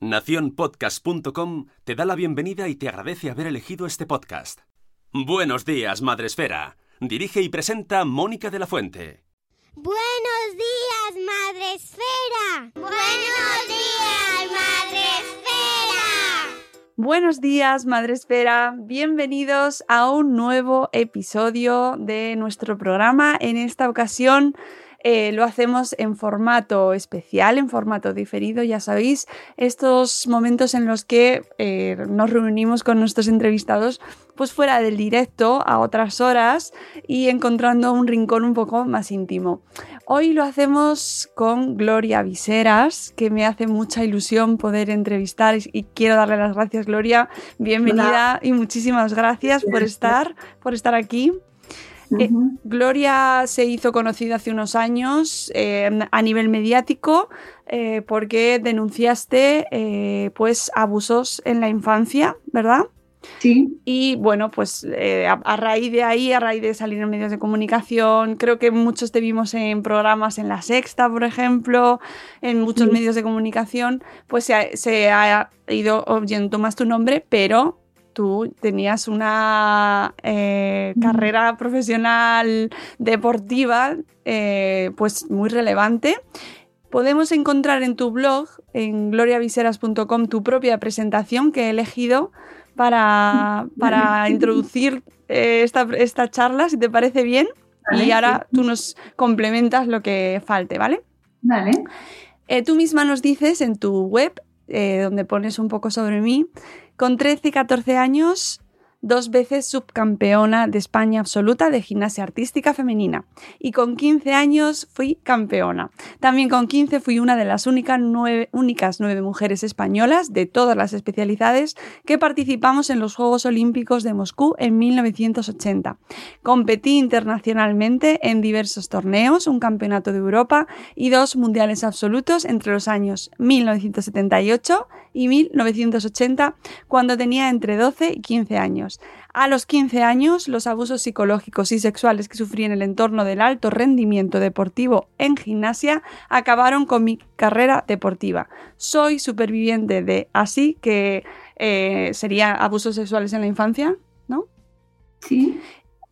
Naciónpodcast.com te da la bienvenida y te agradece haber elegido este podcast. Buenos días, Madre Esfera. Dirige y presenta Mónica de la Fuente. Buenos días, Madre Esfera. Buenos días, Madre Esfera. Buenos días, Madre Esfera. Bienvenidos a un nuevo episodio de nuestro programa. En esta ocasión eh, lo hacemos en formato especial, en formato diferido, ya sabéis, estos momentos en los que eh, nos reunimos con nuestros entrevistados pues fuera del directo a otras horas y encontrando un rincón un poco más íntimo. Hoy lo hacemos con Gloria Viseras, que me hace mucha ilusión poder entrevistar y quiero darle las gracias, Gloria. Bienvenida y muchísimas gracias por estar, por estar aquí. Eh, Gloria se hizo conocida hace unos años eh, a nivel mediático eh, porque denunciaste pues abusos en la infancia, ¿verdad? Sí. Y bueno, pues a, raíz de ahí, a raíz de salir en medios de comunicación, creo que muchos te vimos en programas en La Sexta, por ejemplo, en muchos medios de comunicación, pues se se ha ido oyendo más tu nombre, pero tú tenías una eh, carrera profesional deportiva eh, pues muy relevante. Podemos encontrar en tu blog, en gloriaviseras.com, tu propia presentación que he elegido para, para introducir eh, esta, esta, charla, si te parece bien. y ahora tú nos complementas lo que falte, ¿vale? Vale. tú misma nos dices en tu web, donde pones un poco sobre mí, con 13 y 14 años dos veces subcampeona de España absoluta de gimnasia artística femenina y con 15 años fui campeona. También con 15 fui una de las únicas nueve, únicas nueve mujeres españolas de todas las especialidades que participamos en los Juegos Olímpicos de Moscú en 1980. Competí internacionalmente en diversos torneos, un campeonato de Europa y dos mundiales absolutos entre los años 1978 y 1980 cuando tenía entre 12 y 15 años. A los 15 años, los abusos psicológicos y sexuales que sufrí en el entorno del alto rendimiento deportivo en gimnasia acabaron con mi carrera deportiva. Soy superviviente de así que eh, sería abusos sexuales en la infancia, ¿no? Sí.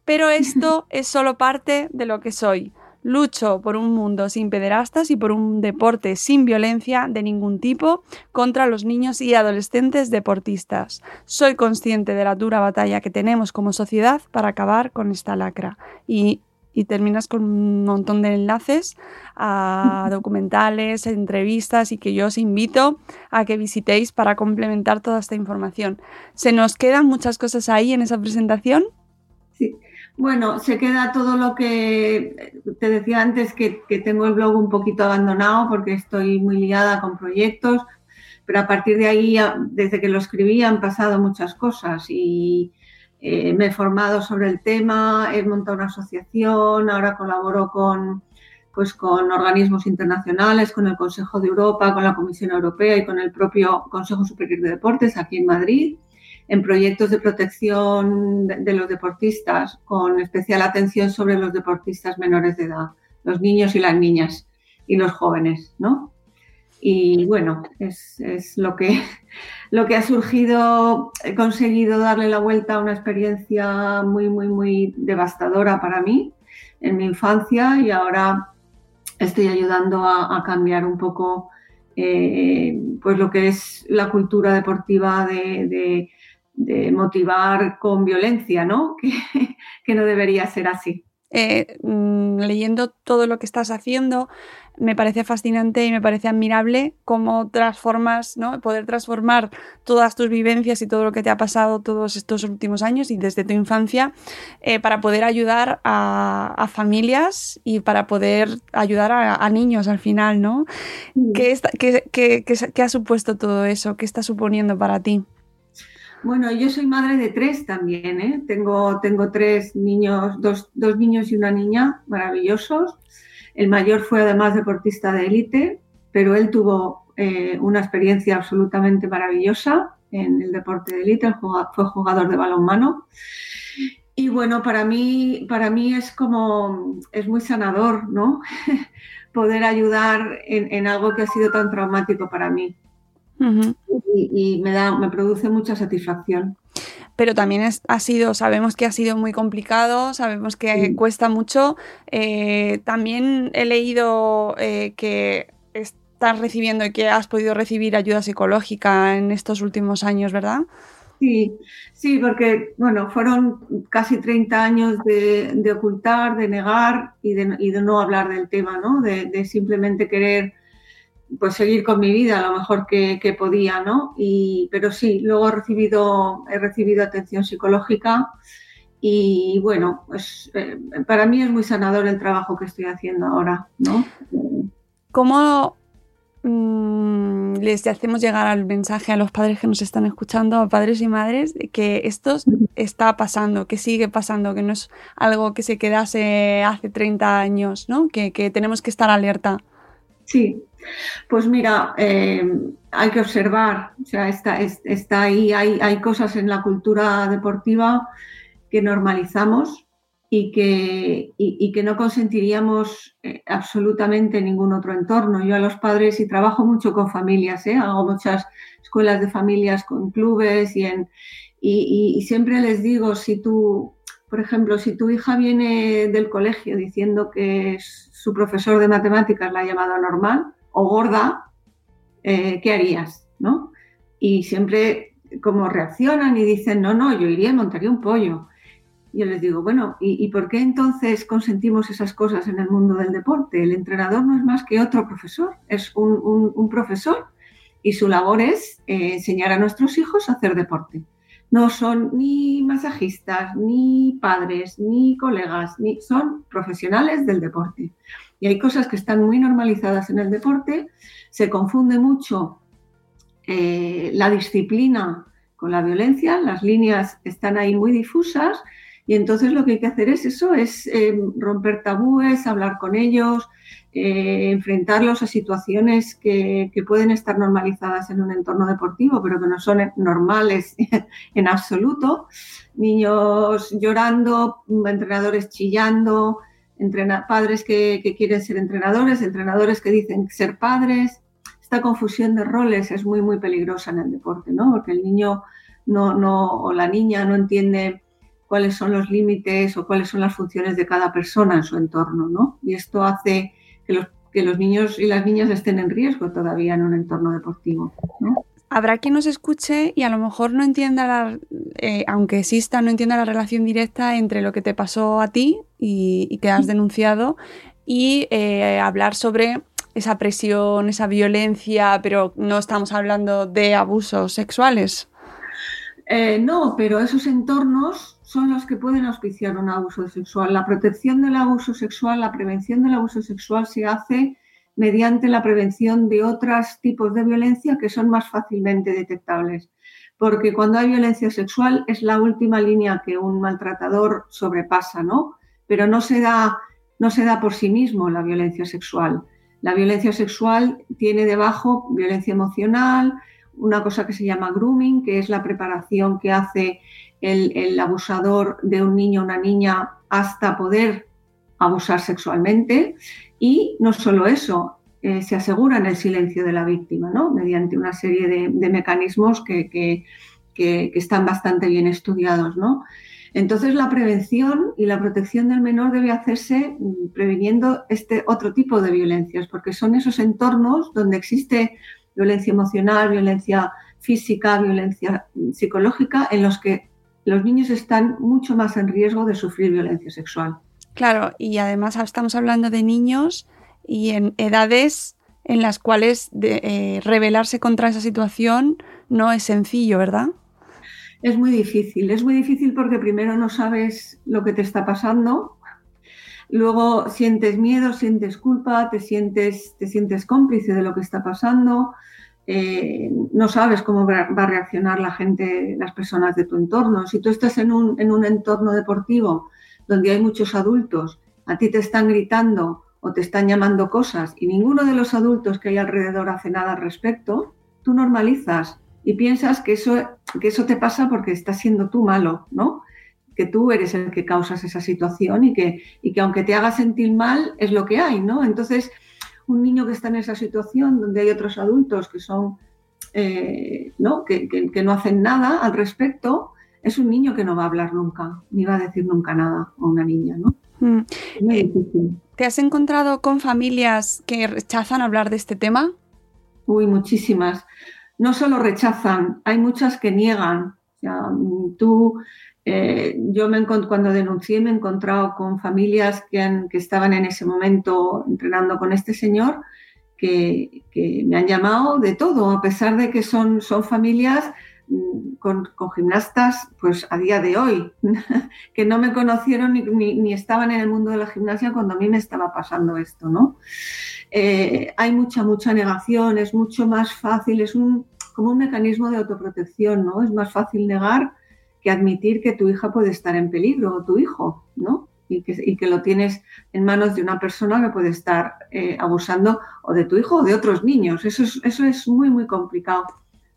Pero esto es solo parte de lo que soy. Lucho por un mundo sin pederastas y por un deporte sin violencia de ningún tipo contra los niños y adolescentes deportistas. Soy consciente de la dura batalla que tenemos como sociedad para acabar con esta lacra. Y, terminas con un montón de enlaces a documentales, entrevistas y que yo os invito a que visitéis para complementar toda esta información. ¿Se nos quedan muchas cosas ahí en esa presentación? Sí. Bueno, se queda todo lo que te decía antes, que, tengo el blog un poquito abandonado porque estoy muy liada con proyectos, pero a partir de ahí, desde que lo escribí, han pasado muchas cosas y eh, me he formado sobre el tema, he montado una asociación, ahora colaboro con pues con organismos internacionales, con el Consejo de Europa, con la Comisión Europea y con el propio Consejo Superior de Deportes aquí en Madrid, en proyectos de protección de, los deportistas, con especial atención sobre los deportistas menores de edad, los niños y las niñas y los jóvenes, ¿no? Y bueno, es, lo, que, lo que ha surgido, he conseguido darle la vuelta a una experiencia muy, muy, muy devastadora para mí en mi infancia y ahora estoy ayudando a, cambiar un poco eh, pues lo que es la cultura deportiva de, motivar con violencia, ¿no? que no debería ser así. Eh, mm, leyendo todo lo que estás haciendo, me parece fascinante y me parece admirable cómo transformas, ¿no? Poder transformar todas tus vivencias y todo lo que te ha pasado todos estos últimos años y desde tu infancia eh, para poder ayudar a, familias y para poder ayudar a, niños al final, ¿no? ¿Qué, qué ha supuesto todo eso? ¿Qué está suponiendo para ti? Bueno, yo soy madre de tres también, ¿eh? Tengo, tengo tres niños, dos, niños y una niña maravillosos. El mayor fue además deportista de élite, pero él tuvo eh, una experiencia absolutamente maravillosa en el deporte de élite, fue jugador de balonmano. Y bueno, para mí, para mí es como, es muy sanador, ¿no? Poder ayudar en algo que ha sido tan traumático para mí y, me, da, me produce mucha satisfacción. Pero también ha sido, sabemos que ha sido muy complicado, sabemos que cuesta mucho. Eh, también he leído eh, que estás recibiendo y que has podido recibir ayuda psicológica en estos últimos años, ¿verdad? Sí, sí, porque bueno, fueron casi 30 años de, ocultar, de negar y de, no hablar del tema, ¿no? de simplemente querer pues seguir con mi vida lo mejor que, podía, ¿no? Y, pero sí, luego he recibido, he recibido atención psicológica y bueno, pues eh, para mí es muy sanador el trabajo que estoy haciendo ahora, ¿no? ¿Cómo mm, les hacemos llegar al mensaje a los padres que nos están escuchando, a padres y madres, que esto está pasando, que sigue pasando, que no es algo que se quedase hace 30 años, ¿no? Que, que tenemos que estar alerta. Sí, pues mira, eh, hay que observar, o sea, está, está ahí, hay, cosas en la cultura deportiva que normalizamos y que, y, que no consentiríamos eh, absolutamente en ningún otro entorno. Yo a los padres, y trabajo mucho con familias, ¿eh? hago muchas escuelas de familias con clubes y, y siempre les digo, si tú, por ejemplo, si tu hija viene del colegio diciendo que su profesor de matemáticas la ha llamado normal, o gorda, eh, ¿qué harías? ¿no? Y siempre como reaccionan y dicen, no, no, yo iría y montaría un pollo. Yo les digo, bueno, ¿y, por qué entonces consentimos esas cosas en el mundo del deporte? El entrenador no es más que otro profesor, es un, profesor y su labor es eh, enseñar a nuestros hijos a hacer deporte. No son ni masajistas, ni padres, ni colegas, ni son profesionales del deporte. Y hay cosas que están muy normalizadas en el deporte, se confunde mucho eh, la disciplina con la violencia, las líneas están ahí muy difusas. Y entonces lo que hay que hacer es eso, es eh, romper tabúes, hablar con ellos, eh, enfrentarlos a situaciones que, que, pueden estar normalizadas en un entorno deportivo, pero que no son normales en absoluto. Niños llorando, entrenadores chillando, padres que, quieren ser entrenadores, entrenadores que dicen ser padres. Esta confusión de roles es muy, muy peligrosa en el deporte, ¿no? Porque el niño no, no, o la niña no entiende cuáles son los límites o cuáles son las funciones de cada persona en su entorno, ¿no? Y esto hace que los, que los niños y las niñas estén en riesgo todavía en un entorno deportivo, ¿no? Habrá quien nos escuche y a lo mejor no entienda, la, eh, aunque exista, no entienda la relación directa entre lo que te pasó a ti y, que has denunciado y eh, hablar sobre esa presión, esa violencia, pero no estamos hablando de abusos sexuales. Eh, no, pero esos entornos son los que pueden auspiciar un abuso sexual. La protección del abuso sexual, la prevención del abuso sexual se hace mediante la prevención de otros tipos de violencia que son más fácilmente detectables. Porque cuando hay violencia sexual es la última línea que un maltratador sobrepasa, ¿no? Pero no se da no se da por sí mismo la violencia sexual. La violencia sexual tiene debajo violencia emocional, una cosa que se llama grooming, que es la preparación que hace el, abusador de un niño o una niña hasta poder abusar sexualmente. Y no solo eso, eh, se asegura en el silencio de la víctima, ¿no? mediante una serie de, mecanismos que, que, están bastante bien estudiados. ¿no? Entonces, la prevención y la protección del menor debe hacerse mm, previniendo este otro tipo de violencias, porque son esos entornos donde existe violencia emocional, violencia física, violencia mm, psicológica, en los que los niños están mucho más en riesgo de sufrir violencia sexual. Claro, y además estamos hablando de niños y en edades en las cuales eh, rebelarse contra esa situación no es sencillo, ¿verdad? Es muy difícil, es muy difícil porque primero no sabes lo que te está pasando, luego sientes miedo, sientes culpa, te sientes, te sientes cómplice de lo que está pasando, eh, no sabes cómo va a reaccionar la gente, las personas de tu entorno. Si tú estás en un, en un entorno deportivo donde hay muchos adultos, a ti te están gritando o te están llamando cosas y ninguno de los adultos que hay alrededor hace nada al respecto, tú normalizas y piensas que eso, que eso te pasa porque estás siendo tú malo, ¿no? Que tú eres el que causas esa situación y que, y que aunque te haga sentir mal, es lo que hay, ¿no? Entonces, un niño que está en esa situación donde hay otros adultos que son, eh, ¿no? Que, que, no hacen nada al respecto, es un niño que no va a hablar nunca, ni va a decir nunca nada a una niña, ¿no? Mm. Eh, ¿Te has encontrado con familias que rechazan hablar de este tema? Uy, muchísimas no solo rechazan, hay muchas que niegan. tú, eh, yo me cuando denuncié me he encontrado con familias que, que, estaban en ese momento entrenando con este señor que, me han llamado de todo, a pesar de que son, son familias con, gimnastas pues a día de hoy, que no me conocieron ni, ni, estaban en el mundo de la gimnasia cuando a mí me estaba pasando esto, ¿no? Eh, hay mucha, mucha negación, es mucho más fácil, es un, como un mecanismo de autoprotección, ¿no? Es más fácil negar que admitir que tu hija puede estar en peligro o tu hijo, ¿no? Y que, lo tienes en manos de una persona que puede estar eh, abusando o de tu hijo o de otros niños. Eso es, eso es muy, muy complicado.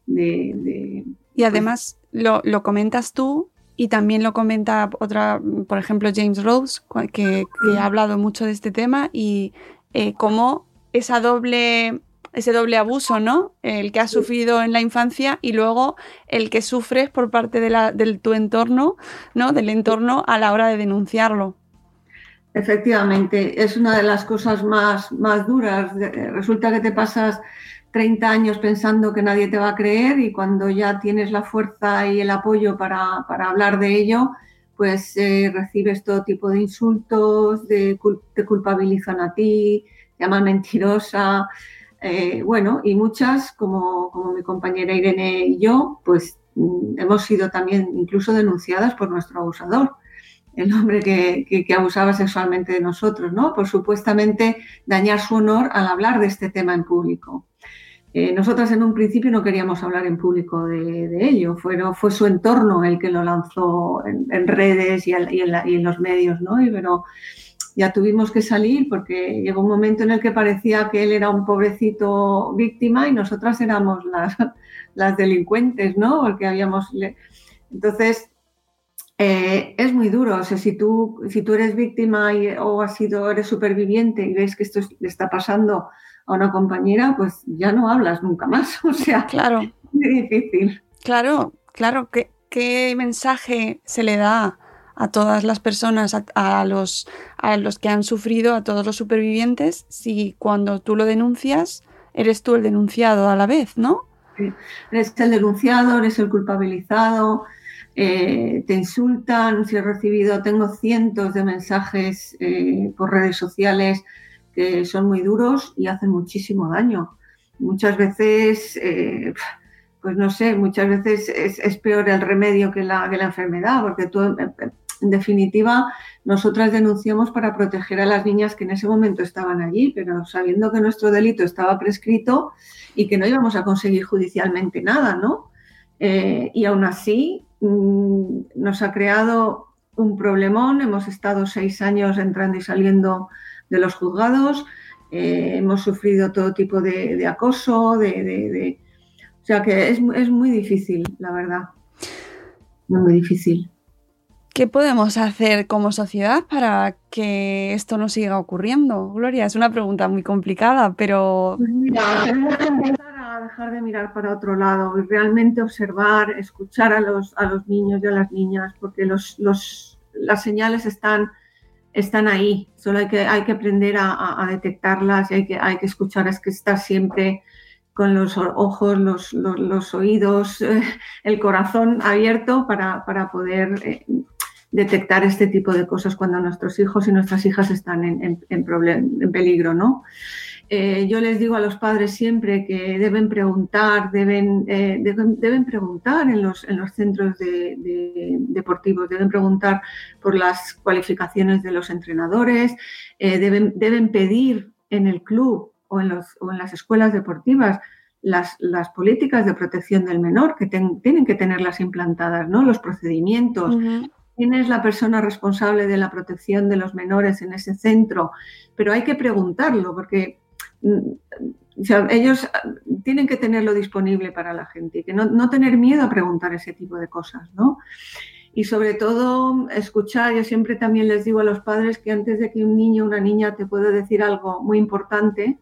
De, y además lo, comentas tú y también lo comenta otra, por ejemplo, James Rose, que, ha hablado mucho de este tema y eh, cómo esa doble, ese doble abuso, ¿no? El que has sufrido en la infancia y luego el que sufres por parte de, la, tu entorno, ¿no? Del entorno a la hora de denunciarlo. Efectivamente, es una de las cosas más, más duras. Resulta que te pasas 30 años pensando que nadie te va a creer y cuando ya tienes la fuerza y el apoyo para, hablar de ello, pues eh, recibes todo tipo de insultos, de, te culpabilizan a ti, llaman mentirosa, eh, bueno, y muchas, como, como, mi compañera Irene y yo, pues mm, hemos sido también incluso denunciadas por nuestro abusador, el hombre que, que, abusaba sexualmente de nosotros, ¿no? Por supuestamente dañar su honor al hablar de este tema en público. Eh, nosotras en un principio no queríamos hablar en público de, ello, fue, su entorno el que lo lanzó en, redes y, en, y, en los medios, ¿no? Y, pero ya tuvimos que salir porque llegó un momento en el que parecía que él era un pobrecito víctima y nosotras éramos las, las delincuentes, ¿no? Porque habíamos... Entonces, eh, es muy duro. O sea, si tú, si tú eres víctima o has sido, eres superviviente y ves que esto le está pasando a una compañera, pues ya no hablas nunca más. O sea, claro. es muy difícil. Claro, claro. ¿Qué, qué mensaje se le da a todas las personas, a, los, a los que han sufrido, a todos los supervivientes, si cuando tú lo denuncias, eres tú el denunciado a la vez, ¿no? Eres el denunciado, eres el culpabilizado, eh, te insultan, si he recibido, tengo cientos de mensajes eh, por redes sociales que son muy duros y hacen muchísimo daño. Muchas veces, eh, pues no sé, muchas veces es, peor el remedio que la, enfermedad, porque tú en definitiva, nosotras denunciamos para proteger a las niñas que en ese momento estaban allí, pero sabiendo que nuestro delito estaba prescrito y que no íbamos a conseguir judicialmente nada, ¿no? Y aún así mm, nos ha creado un problemón, hemos estado seis años entrando y saliendo de los juzgados, eh, hemos sufrido todo tipo de, acoso, de, o sea que es, es muy difícil, la verdad, muy, muy difícil. ¿Qué podemos hacer como sociedad para que esto no siga ocurriendo? Gloria, es una pregunta muy complicada, pero... Pues mira, tenemos que empezar a dejar de mirar para otro lado y realmente observar, escuchar a los, a los niños y a las niñas, porque los, las señales están, están ahí, solo hay que, hay que aprender a, detectarlas y hay que, hay que escuchar, es que estar siempre con los ojos, los, los, oídos, el corazón abierto para, para poder eh, detectar este tipo de cosas cuando nuestros hijos y nuestras hijas están en, en, peligro, ¿no? Eh, yo les digo a los padres siempre que deben preguntar, deben, eh, deben, preguntar en los, en los centros deportivos, deben preguntar por las cualificaciones de los entrenadores, eh, deben, deben pedir en el club o en, los, o en las escuelas deportivas las, las, políticas de protección del menor, que tienen que tenerlas implantadas, ¿no? Los procedimientos, quién es la persona responsable de la protección de los menores en ese centro, pero hay que preguntarlo porque mm, ellos ah, tienen que tenerlo disponible para la gente y que no, tener miedo a preguntar ese tipo de cosas, ¿no? Y sobre todo escuchar, yo siempre también les digo a los padres que antes de que un niño o una niña te pueda decir algo muy importante,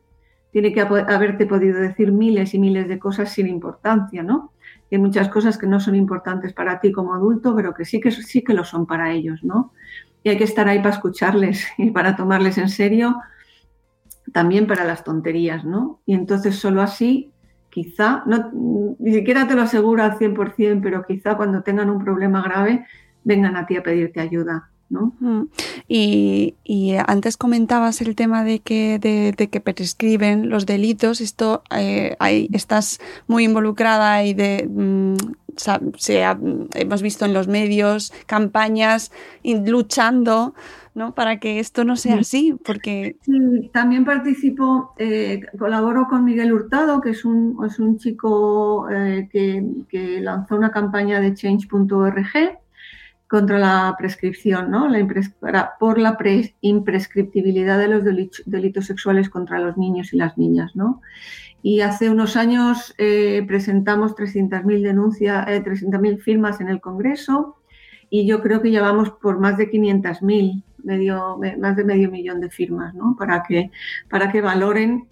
tiene que haberte podido decir miles y miles de cosas sin importancia, ¿no? hay muchas cosas que no son importantes para ti como adulto, pero que sí que, sí que lo son para ellos, ¿no? Y hay que estar ahí para escucharles y para tomarles en serio, también para las tonterías, ¿no? Y entonces solo así, quizá, no, ni siquiera te lo aseguro al 100%, pero quizá cuando tengan un problema grave, vengan a ti a pedirte ayuda. Mm. Y, antes comentabas el tema de que, de, que prescriben los delitos. Esto eh, estás muy involucrada y de mm, se hemos visto en los medios campañas luchando ¿no? para que esto no sea así. Porque también participo, eh, colaboro con Miguel Hurtado, que es un, es un chico eh, que, que lanzó una campaña de change.org contra la prescripción, ¿no? la por la imprescriptibilidad de los delitos, sexuales contra los niños y las niñas. ¿no? Y hace unos años eh, presentamos 300.000 denuncias, eh, 300.000 firmas en el Congreso y yo creo que llevamos por más de 500.000, medio, más de medio millón de firmas, ¿no? para, que, para que valoren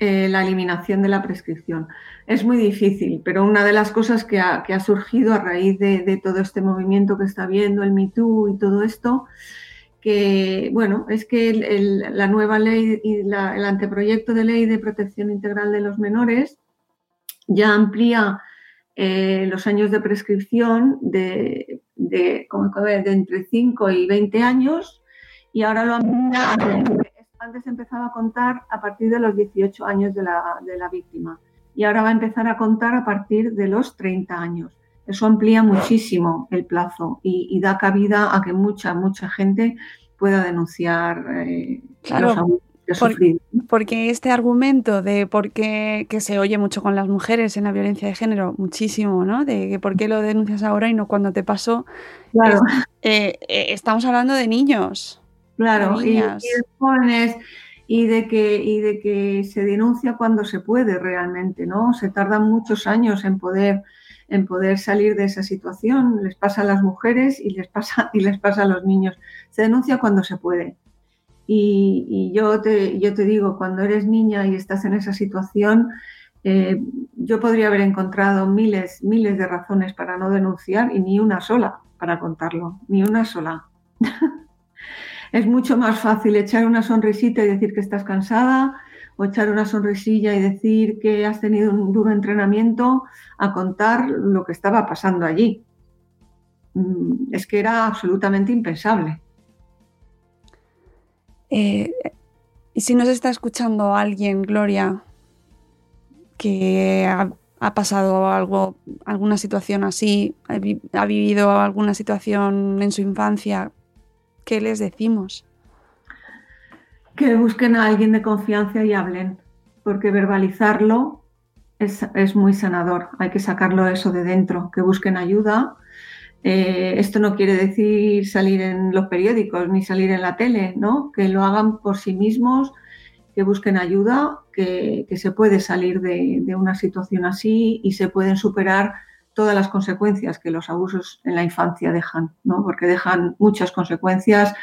eh, la eliminación de la prescripción. Es muy difícil, pero una de las cosas que ha, surgido a raíz de, todo este movimiento que está viendo, el MeToo y todo esto, que bueno, es que la nueva ley y el anteproyecto de ley de protección integral de los menores ya amplía eh, los años de prescripción de, de, de entre 5 y 20 años y ahora lo amplía antes empezaba a contar a partir de los 18 años de la, víctima y ahora va a empezar a contar a partir de los 30 años. Eso amplía muchísimo el plazo y, da cabida a que mucha, mucha gente pueda denunciar eh, los abusos que Porque este argumento de por qué que se oye mucho con las mujeres en la violencia de género, muchísimo, ¿no? De que por qué lo denuncias ahora y no cuando te pasó. Claro. Eh, eh, estamos hablando de niños. Claro, y, de jóvenes y de que y de que se denuncia cuando se puede realmente, ¿no? Se tardan muchos años en poder en poder salir de esa situación. Les pasa a las mujeres y les pasa y les pasa a los niños. Se denuncia cuando se puede. Y, yo te yo te digo, cuando eres niña y estás en esa situación, eh, yo podría haber encontrado miles miles de razones para no denunciar y ni una sola para contarlo, ni una sola. Es mucho más fácil echar una sonrisita y decir que estás cansada o echar una sonrisilla y decir que has tenido un duro entrenamiento a contar lo que estaba pasando allí. Mm, es que era absolutamente impensable. Eh, y si nos está escuchando alguien, Gloria, que ha, pasado algo, alguna situación así, ha vivido alguna situación en su infancia ¿qué les decimos? Que busquen a alguien de confianza y hablen, porque verbalizarlo es, muy sanador, hay que sacarlo eso de dentro, que busquen ayuda, Eh, esto no quiere decir salir en los periódicos ni salir en la tele, ¿no? Que lo hagan por sí mismos, que busquen ayuda, que, se puede salir de, de, una situación así y se pueden superar todas las consecuencias que los abusos en la infancia dejan, ¿no? Porque dejan muchas consecuencias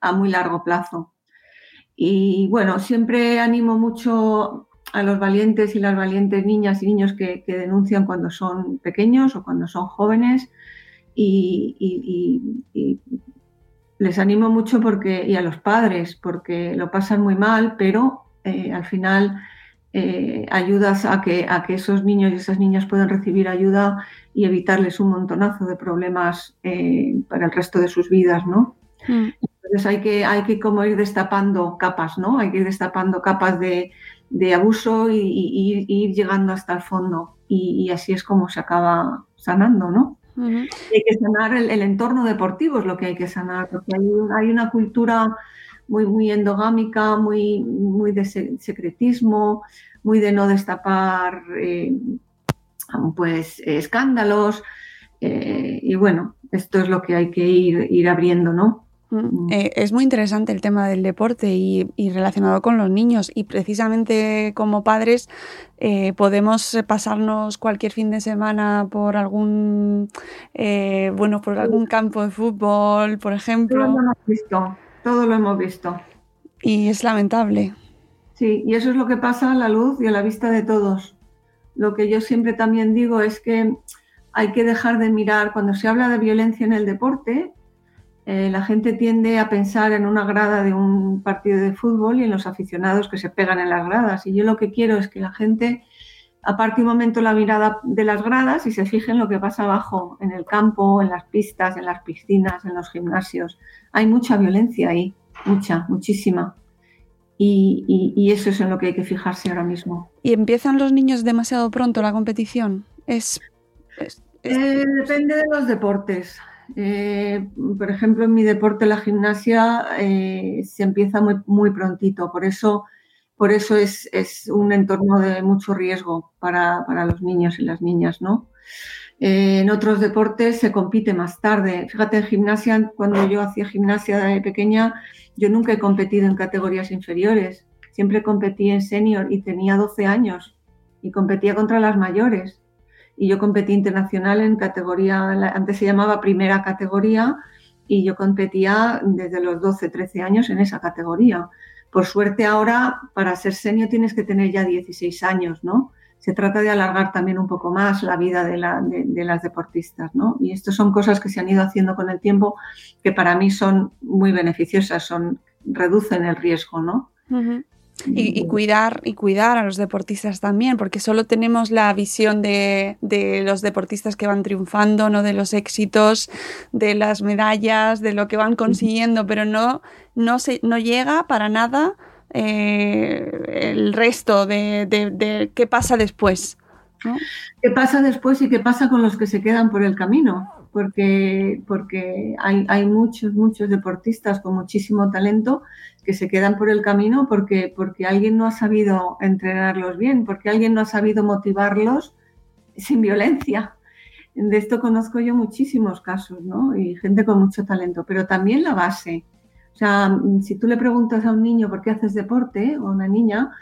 a muy largo plazo. Y bueno, siempre animo mucho a los valientes y las valientes niñas y niños que, denuncian cuando son pequeños o cuando son jóvenes y, les animo mucho porque, y a los padres porque lo pasan muy mal, pero eh, al final eh, ayudas a que, a que esos niños y esas niñas puedan recibir ayuda y evitarles un montonazo de problemas eh, para el resto de sus vidas, ¿no? Mm. Entonces hay que, hay que como ir destapando capas, ¿no? Hay que ir destapando capas de, abuso y, ir llegando hasta el fondo. Y, así es como se acaba sanando, ¿no? Hay que sanar el, entorno deportivo, es lo que hay que sanar, porque hay, una cultura muy, muy endogámica, muy, muy de secretismo, muy de no destapar eh, pues escándalos. Eh, y bueno, esto es lo que hay que ir, ir abriendo, ¿no? Mm. Eh, es muy interesante el tema del deporte y, relacionado con los niños y precisamente como padres eh, podemos pasarnos cualquier fin de semana por algún eh, bueno por algún campo de fútbol por ejemplo lo hemos visto todo lo hemos visto. Y es lamentable. Sí y eso es lo que pasa a la luz y a la vista de todos. Lo que yo siempre también digo es que hay que dejar de mirar cuando se habla de violencia en el deporte eh, la gente tiende a pensar en una grada de un partido de fútbol y en los aficionados que se pegan en las gradas. Y yo lo que quiero es que la gente aparte un momento la mirada de las gradas y se fije en lo que pasa abajo, en el campo, en las pistas, en las piscinas, en los gimnasios. Hay mucha violencia ahí, mucha, muchísima. Y, eso es en lo que hay que fijarse ahora mismo. ¿Y empiezan los niños demasiado pronto la competición? Es, eh, depende de los deportes. Eh, por ejemplo, en mi deporte, la gimnasia, eh, se empieza muy, muy prontito, por eso, por eso es, un entorno de mucho riesgo para, los niños y las niñas, ¿no? Eh, en otros deportes se compite más tarde. Fíjate, en gimnasia, cuando yo hacía gimnasia de pequeña, yo nunca he competido en categorías inferiores. Siempre competí en senior y tenía 12 años y competía contra las mayores y yo competí internacional en categoría, antes se llamaba primera categoría, y yo competía desde los 12, 13 años en esa categoría. Por suerte ahora, para ser senior tienes que tener ya 16 años, ¿no? Se trata de alargar también un poco más la vida de, las deportistas, ¿no? Y estas son cosas que se han ido haciendo con el tiempo que para mí son muy beneficiosas, son, reducen el riesgo, ¿no? Y, cuidar, y cuidar a los deportistas también, porque solo tenemos la visión de, los deportistas que van triunfando, no de los éxitos, de las medallas, de lo que van consiguiendo, pero no, no, se, no llega para nada eh, el resto de, qué pasa después. ¿Qué pasa después y qué pasa con los que se quedan por el camino? Porque, porque hay, hay muchos, muchos deportistas con muchísimo talento que se quedan por el camino porque, porque alguien no ha sabido entrenarlos bien, porque alguien no ha sabido motivarlos sin violencia. De esto conozco yo muchísimos casos, ¿no? Y gente con mucho talento, pero también la base. O sea, si tú le preguntas a un niño por qué haces deporte o a una niña,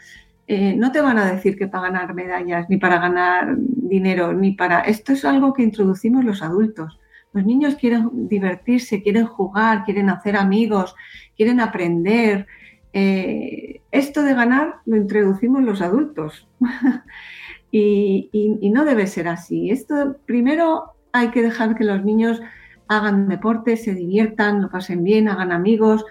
eh, no te van a decir que para ganar medallas, ni para ganar dinero, ni para... Esto es algo que introducimos los adultos. Los niños quieren divertirse, quieren jugar, quieren hacer amigos, quieren aprender. Eh, esto de ganar lo introducimos los adultos y, no debe ser así. Esto primero hay que dejar que los niños hagan deporte, se diviertan, lo pasen bien, hagan amigos,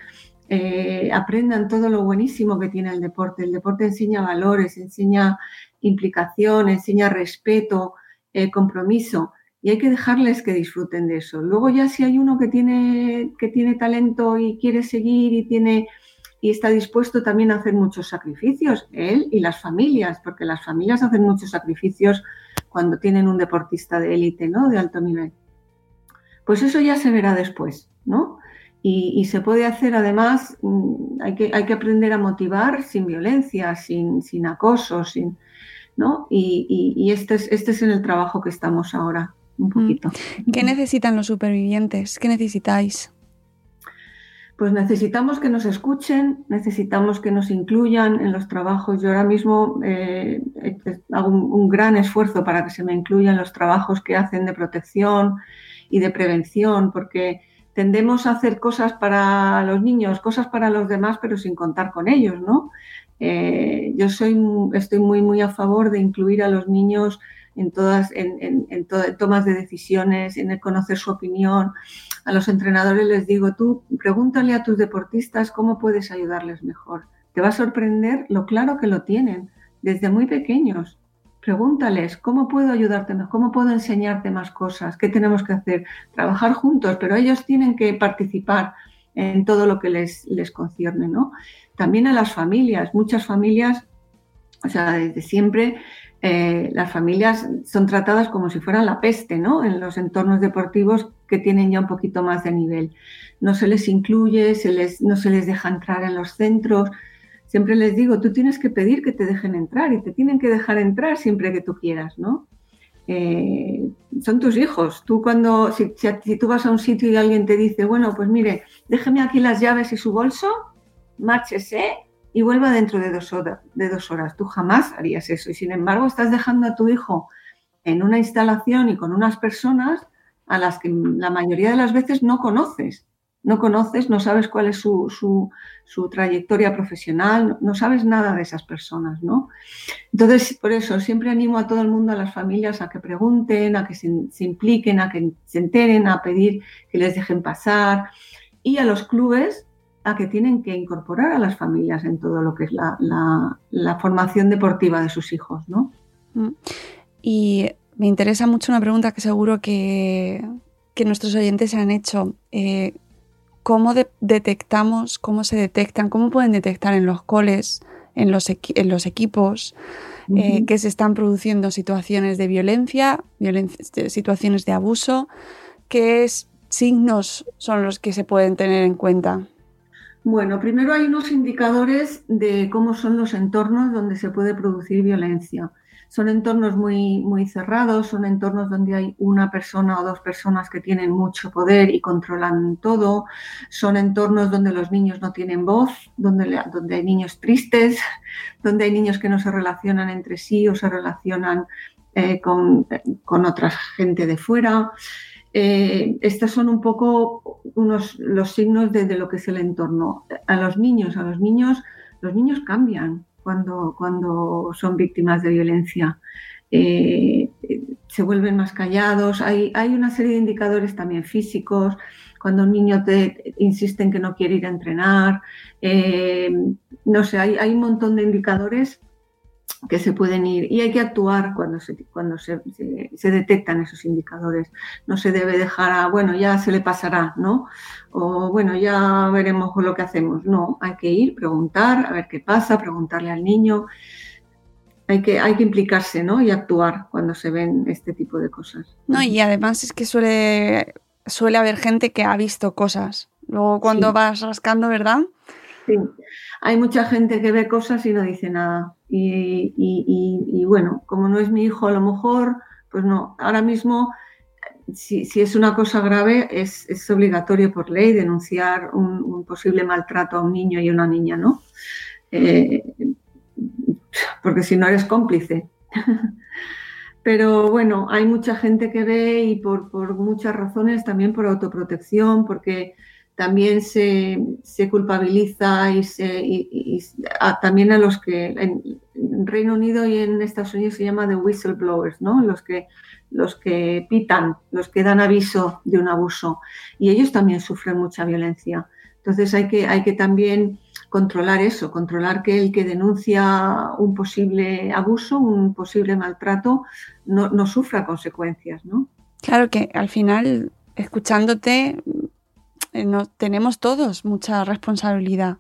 eh, aprendan todo lo buenísimo que tiene el deporte. El deporte enseña valores, enseña implicación, enseña respeto, eh, compromiso y hay que dejarles que disfruten de eso. Luego ya si hay uno que tiene, que tiene talento y quiere seguir y, tiene, y está dispuesto también a hacer muchos sacrificios, él y las familias, porque las familias hacen muchos sacrificios cuando tienen un deportista de élite, ¿no? De alto nivel. Pues eso ya se verá después, ¿no? Y, se puede hacer además, mm, hay que, hay que aprender a motivar sin violencia, sin, sin acoso, sin, ¿no? Y, y, este, es, este es en el trabajo que estamos ahora. un poquito. ¿Qué necesitan los supervivientes? ¿Qué necesitáis? Pues necesitamos que nos escuchen, necesitamos que nos incluyan en los trabajos. Yo ahora mismo eh, hago un, un, gran esfuerzo para que se me incluyan los trabajos que hacen de protección y de prevención, porque tendemos a hacer cosas para los niños, cosas para los demás, pero sin contar con ellos, ¿no? Eh, yo soy, estoy muy, muy a favor de incluir a los niños en todas, en, en, tomas de decisiones, en el conocer su opinión. A los entrenadores les digo, tú pregúntale a tus deportistas cómo puedes ayudarles mejor. Te va a sorprender lo claro que lo tienen desde muy pequeños. Pregúntales, ¿cómo puedo ayudarte mejor? ¿Cómo puedo enseñarte más cosas? ¿Qué tenemos que hacer? Trabajar juntos, pero ellos tienen que participar en todo lo que les, les concierne, ¿no? También a las familias, muchas familias, o sea, desde siempre eh, las familias son tratadas como si fueran la peste, ¿no? En los entornos deportivos que tienen ya un poquito más de nivel. No se les incluye, se les, no se les deja entrar en los centros. Siempre les digo, tú tienes que pedir que te dejen entrar y te tienen que dejar entrar siempre que tú quieras, ¿no? Eh, son tus hijos. Tú cuando, si, tú vas a un sitio y alguien te dice, bueno, pues mire, déjeme aquí las llaves y su bolso, márchese y vuelva dentro de dos horas. Tú jamás harías eso. Y sin embargo, estás dejando a tu hijo en una instalación y con unas personas a las que la mayoría de las veces no conoces. No conoces, no sabes cuál es su, su, su trayectoria profesional, no sabes nada de esas personas, ¿no? Entonces, por eso siempre animo a todo el mundo, a las familias, a que pregunten, a que se, impliquen, a que se enteren, a pedir que les dejen pasar. Y a los clubes, a que tienen que incorporar a las familias en todo lo que es la, la, la formación deportiva de sus hijos, ¿no? Mm. Y me interesa mucho una pregunta que seguro que, que nuestros oyentes han hecho. Eh, ¿Cómo de detectamos, cómo se detectan, cómo pueden detectar en los coles, en los, en los equipos, uh -huh. eh, que se están produciendo situaciones de violencia, situaciones de abuso? ¿Qué es, signos son los que se pueden tener en cuenta? Bueno, primero hay unos indicadores de cómo son los entornos donde se puede producir violencia. Son entornos muy, muy cerrados, son entornos donde hay una persona o dos personas que tienen mucho poder y controlan todo. Son entornos donde los niños no tienen voz, donde, donde hay niños tristes, donde hay niños que no se relacionan entre sí o se relacionan eh, con, con otra gente de fuera. Eh, estos son un poco unos, los signos de, de, lo que es el entorno. A los niños, a los niños, los niños cambian cuando, cuando son víctimas de violencia. Eh, se vuelven más callados. Hay, hay, una serie de indicadores también físicos. Cuando un niño te insiste en que no quiere ir a entrenar. Eh, no sé, hay, hay un montón de indicadores que se pueden ir y hay que actuar cuando se, cuando se, se, se, detectan esos indicadores. No se debe dejar a, bueno, ya se le pasará, ¿no? O bueno, ya veremos lo que hacemos. No, hay que ir, preguntar, a ver qué pasa, preguntarle al niño. Hay que, hay que implicarse, ¿no? Y actuar cuando se ven este tipo de cosas. No, y además es que suele, suele haber gente que ha visto cosas. Luego cuando sí. vas rascando, ¿verdad? Sí, hay mucha gente que ve cosas y no dice nada. Y, bueno, como no es mi hijo, a lo mejor, pues no. Ahora mismo, si, es una cosa grave, es, obligatorio por ley denunciar un, un, posible maltrato a un niño y una niña, ¿no? Eh, porque si no eres cómplice. Pero bueno, hay mucha gente que ve y por, por muchas razones, también por autoprotección, porque también se, se culpabiliza y, se, y, también a los que en, en, Reino Unido y en Estados Unidos se llama de whistleblowers, ¿no? Los que, los que pitan, los que dan aviso de un abuso. Y ellos también sufren mucha violencia. Entonces hay que, hay que también controlar eso, controlar que el que denuncia un posible abuso, un posible maltrato, no, no sufra consecuencias, ¿no? Claro que al final, escuchándote, no, tenemos todos mucha responsabilidad.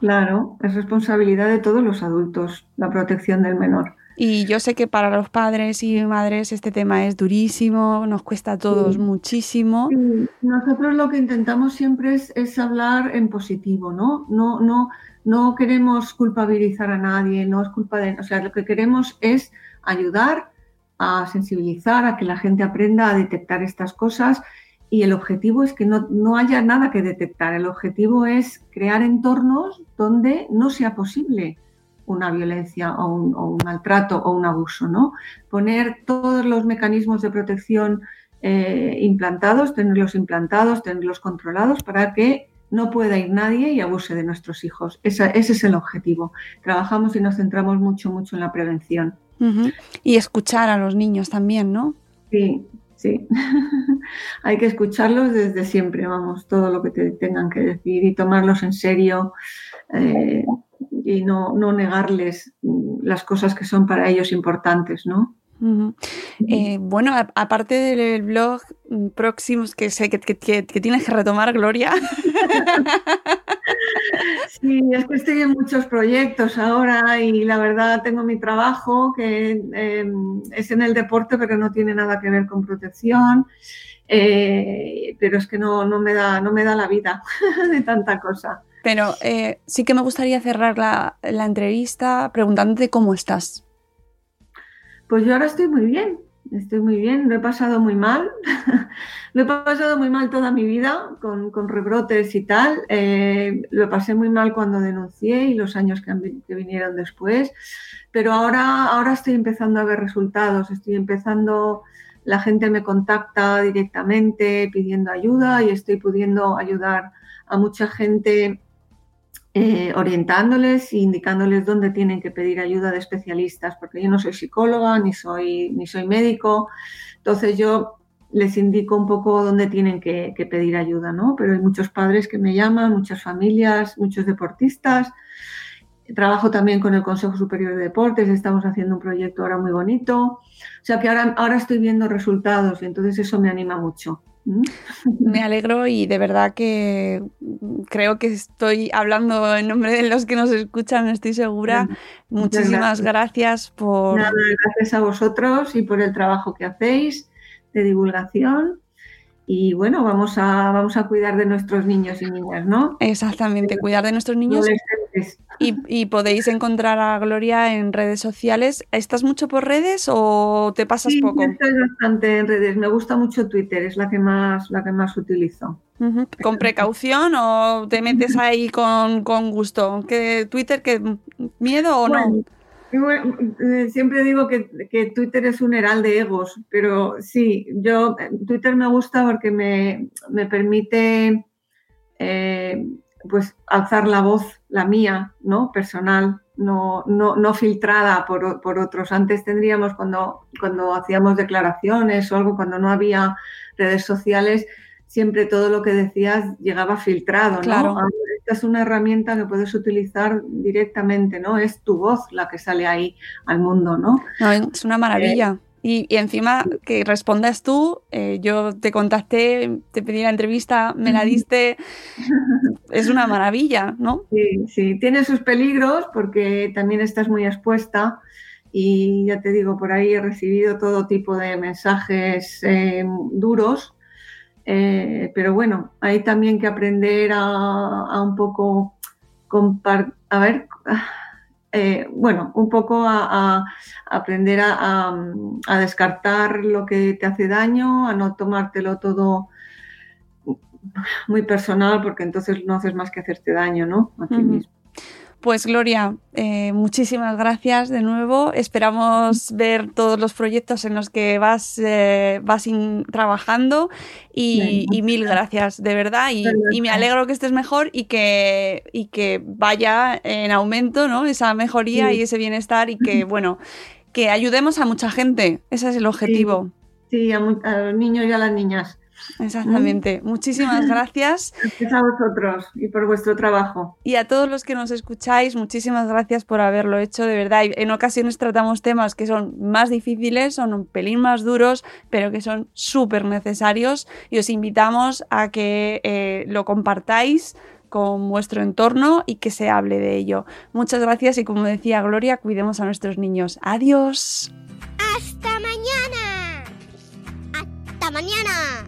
Claro, es responsabilidad de todos los adultos la protección del menor. Y yo sé que para los padres y madres este tema es durísimo, nos cuesta a todos sí. muchísimo. Sí. Nosotros lo que intentamos siempre es, es, hablar en positivo, ¿no? No, no, no queremos culpabilizar a nadie, no es culpa de, o sea, lo que queremos es ayudar a sensibilizar, a que la gente aprenda a detectar estas cosas y el objetivo es que no, haya nada que detectar. El objetivo es crear entornos donde no sea posible una violencia o un, maltrato o un abuso, ¿no? Poner todos los mecanismos de protección eh, implantados, tenerlos implantados, tenerlos controlados para que no pueda ir nadie y abuse de nuestros hijos. ese es el objetivo. Trabajamos y nos centramos mucho, mucho en la prevención. Y escuchar a los niños también, ¿no? Sí, sí. Hay que escucharlos desde siempre, vamos, todo lo que te tengan que decir y tomarlos en serio eh, y no, no negarles las cosas que son para ellos importantes, ¿no? Eh, bueno, aparte del blog mm, próximos que sé que, tienes que retomar, Gloria. Sí, es que estoy en muchos proyectos ahora y la verdad tengo mi trabajo que em, es en el deporte pero no tiene nada que ver con protección. Eh, pero es que no, me da, no me da la vida de tanta cosa. Pero eh, sí que me gustaría cerrar la, la entrevista preguntándote cómo estás. Pues yo ahora estoy muy bien, estoy muy bien, lo he pasado muy mal, lo he pasado muy mal toda mi vida con, rebrotes y tal, eh, lo pasé muy mal cuando denuncié y los años que, vinieron después, pero ahora, ahora estoy empezando a ver resultados, estoy empezando, la gente me contacta directamente pidiendo ayuda y estoy pudiendo ayudar a mucha gente eh, orientándoles e indicándoles dónde tienen que pedir ayuda de especialistas, porque yo no soy psicóloga ni soy, ni soy médico, entonces yo les indico un poco dónde tienen que, pedir ayuda, ¿no? Pero hay muchos padres que me llaman, muchas familias, muchos deportistas. Trabajo también con el Consejo Superior de Deportes, estamos haciendo un proyecto ahora muy bonito. O sea que ahora, ahora estoy viendo resultados y entonces eso me anima mucho. Me alegro y de verdad que creo que estoy hablando en nombre de los que nos escuchan, estoy segura. Muchísimas gracias. por... gracias a vosotros y por el trabajo que hacéis de divulgación. Y bueno, vamos a, vamos a cuidar de nuestros niños y niñas, ¿no? Exactamente, cuidar de nuestros niños. Y, podéis encontrar a Gloria en redes sociales. ¿Estás mucho por redes o te pasas sí, poco? Estoy bastante en redes. Me gusta mucho Twitter, es la que más, la que más utilizo. ¿Con precaución o te metes ahí con, gusto? ¿Que Twitter, que miedo o no? Eh, siempre digo que, Twitter es un heral de egos, pero sí, yo Twitter me gusta porque me, permite eh, pues alzar la voz, la mía, ¿no? Personal, no, no, filtrada por, otros. Antes tendríamos, cuando, cuando hacíamos declaraciones o algo, cuando no había redes sociales, siempre todo lo que decías llegaba filtrado, ¿no? Esta es una herramienta que puedes utilizar directamente, ¿no? Es tu voz la que sale ahí al mundo, ¿no? es una maravilla. Y, encima que respondas tú, eh, yo te contacté, te pedí la entrevista, me la diste, es una maravilla, ¿no? Sí, sí, tiene sus peligros porque también estás muy expuesta y ya te digo, por ahí he recibido todo tipo de mensajes eh, duros, eh, pero bueno, hay también que aprender a, un poco a ver, eh, bueno, un poco a, aprender a, descartar lo que te hace daño, a no tomártelo todo muy personal, porque entonces no haces más que hacerte daño, ¿no? A ti mismo. Pues Gloria, eh, muchísimas gracias de nuevo. Esperamos ver todos los proyectos en los que vas, eh, vas trabajando y, mil gracias, de verdad. Y, me alegro que estés mejor y que, y que vaya en aumento ¿no? esa mejoría y ese bienestar y que, bueno, que ayudemos a mucha gente. Ese es el objetivo. Sí, a los niños y a las niñas. Exactamente. Muchísimas gracias. Gracias a vosotros y por vuestro trabajo. Y a todos los que nos escucháis, muchísimas gracias por haberlo hecho, de verdad. En ocasiones tratamos temas que son más difíciles, son un pelín más duros, pero que son súper necesarios y os invitamos a que eh, lo compartáis con vuestro entorno y que se hable de ello. Muchas gracias y como decía Gloria, cuidemos a nuestros niños. Adiós. Hasta mañana. Hasta mañana.